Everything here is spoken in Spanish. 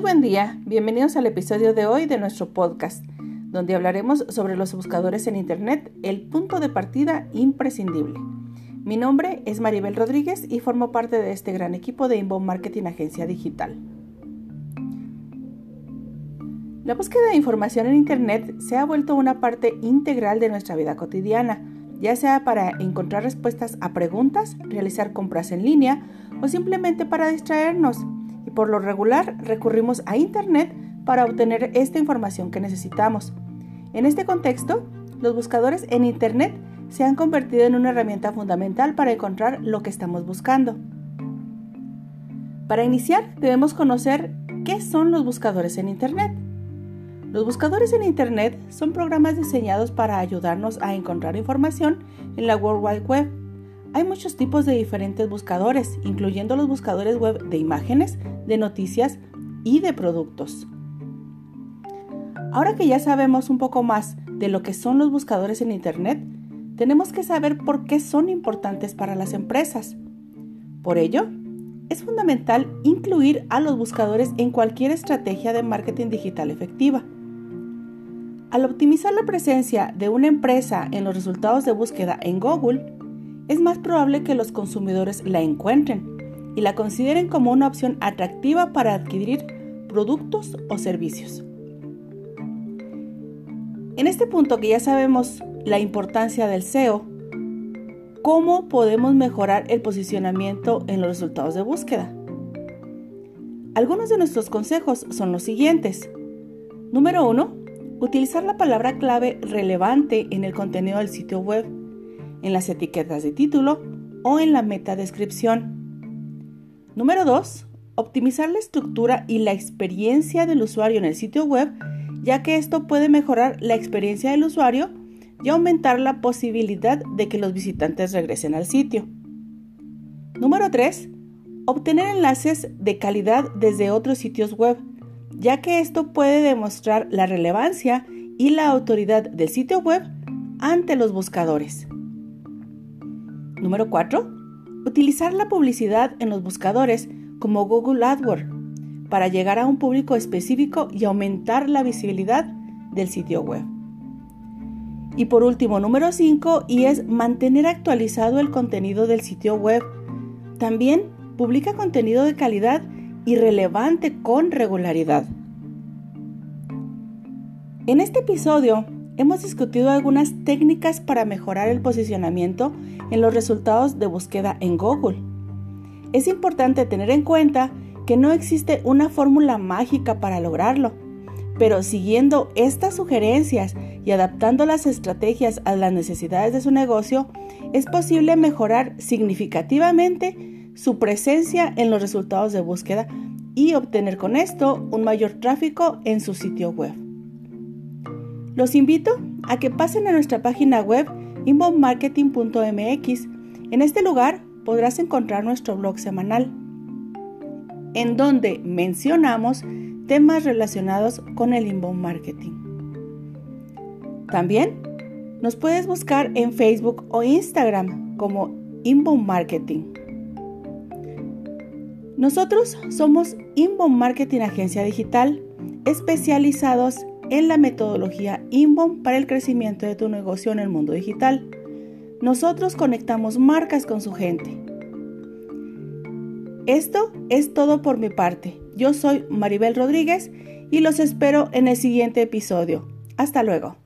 Muy buen día, bienvenidos al episodio de hoy de nuestro podcast, donde hablaremos sobre los buscadores en Internet, el punto de partida imprescindible. Mi nombre es Maribel Rodríguez y formo parte de este gran equipo de Inbound Marketing Agencia Digital. La búsqueda de información en Internet se ha vuelto una parte integral de nuestra vida cotidiana, ya sea para encontrar respuestas a preguntas, realizar compras en línea o simplemente para distraernos. Por lo regular recurrimos a Internet para obtener esta información que necesitamos. En este contexto, los buscadores en Internet se han convertido en una herramienta fundamental para encontrar lo que estamos buscando. Para iniciar, debemos conocer qué son los buscadores en Internet. Los buscadores en Internet son programas diseñados para ayudarnos a encontrar información en la World Wide Web. Hay muchos tipos de diferentes buscadores, incluyendo los buscadores web de imágenes, de noticias y de productos. Ahora que ya sabemos un poco más de lo que son los buscadores en Internet, tenemos que saber por qué son importantes para las empresas. Por ello, es fundamental incluir a los buscadores en cualquier estrategia de marketing digital efectiva. Al optimizar la presencia de una empresa en los resultados de búsqueda en Google, es más probable que los consumidores la encuentren y la consideren como una opción atractiva para adquirir productos o servicios. En este punto que ya sabemos la importancia del SEO, ¿cómo podemos mejorar el posicionamiento en los resultados de búsqueda? Algunos de nuestros consejos son los siguientes. Número 1 Utilizar la palabra clave relevante en el contenido del sitio web, en las etiquetas de título o en la meta descripción. Número 2. Optimizar la estructura y la experiencia del usuario en el sitio web, ya que esto puede mejorar la experiencia del usuario y aumentar la posibilidad de que los visitantes regresen al sitio. Número 3. Obtener enlaces de calidad desde otros sitios web, ya que esto puede demostrar la relevancia y la autoridad del sitio web ante los buscadores. Número 4. Utilizar la publicidad en los buscadores como Google AdWords para llegar a un público específico y aumentar la visibilidad del sitio web. Y por último, número 5, y es mantener actualizado el contenido del sitio web. También publica contenido de calidad y relevante con regularidad. En este episodio hemos discutido algunas técnicas para mejorar el posicionamiento en los resultados de búsqueda en Google. Es importante tener en cuenta que no existe una fórmula mágica para lograrlo, pero siguiendo estas sugerencias y adaptando las estrategias a las necesidades de su negocio, es posible mejorar significativamente su presencia en los resultados de búsqueda y obtener con esto un mayor tráfico en su sitio web. Los invito a que pasen a nuestra página web inboundmarketing.mx. En este lugar podrás encontrar nuestro blog semanal, en donde mencionamos temas relacionados con el inbound marketing. También nos puedes buscar en Facebook o Instagram como inbound marketing. Nosotros somos Inbound Marketing Agencia Digital, especializados en la metodología Inbound para el crecimiento de tu negocio en el mundo digital. Nosotros conectamos marcas con su gente. Esto es todo por mi parte. Yo soy Maribel Rodríguez y los espero en el siguiente episodio. Hasta luego.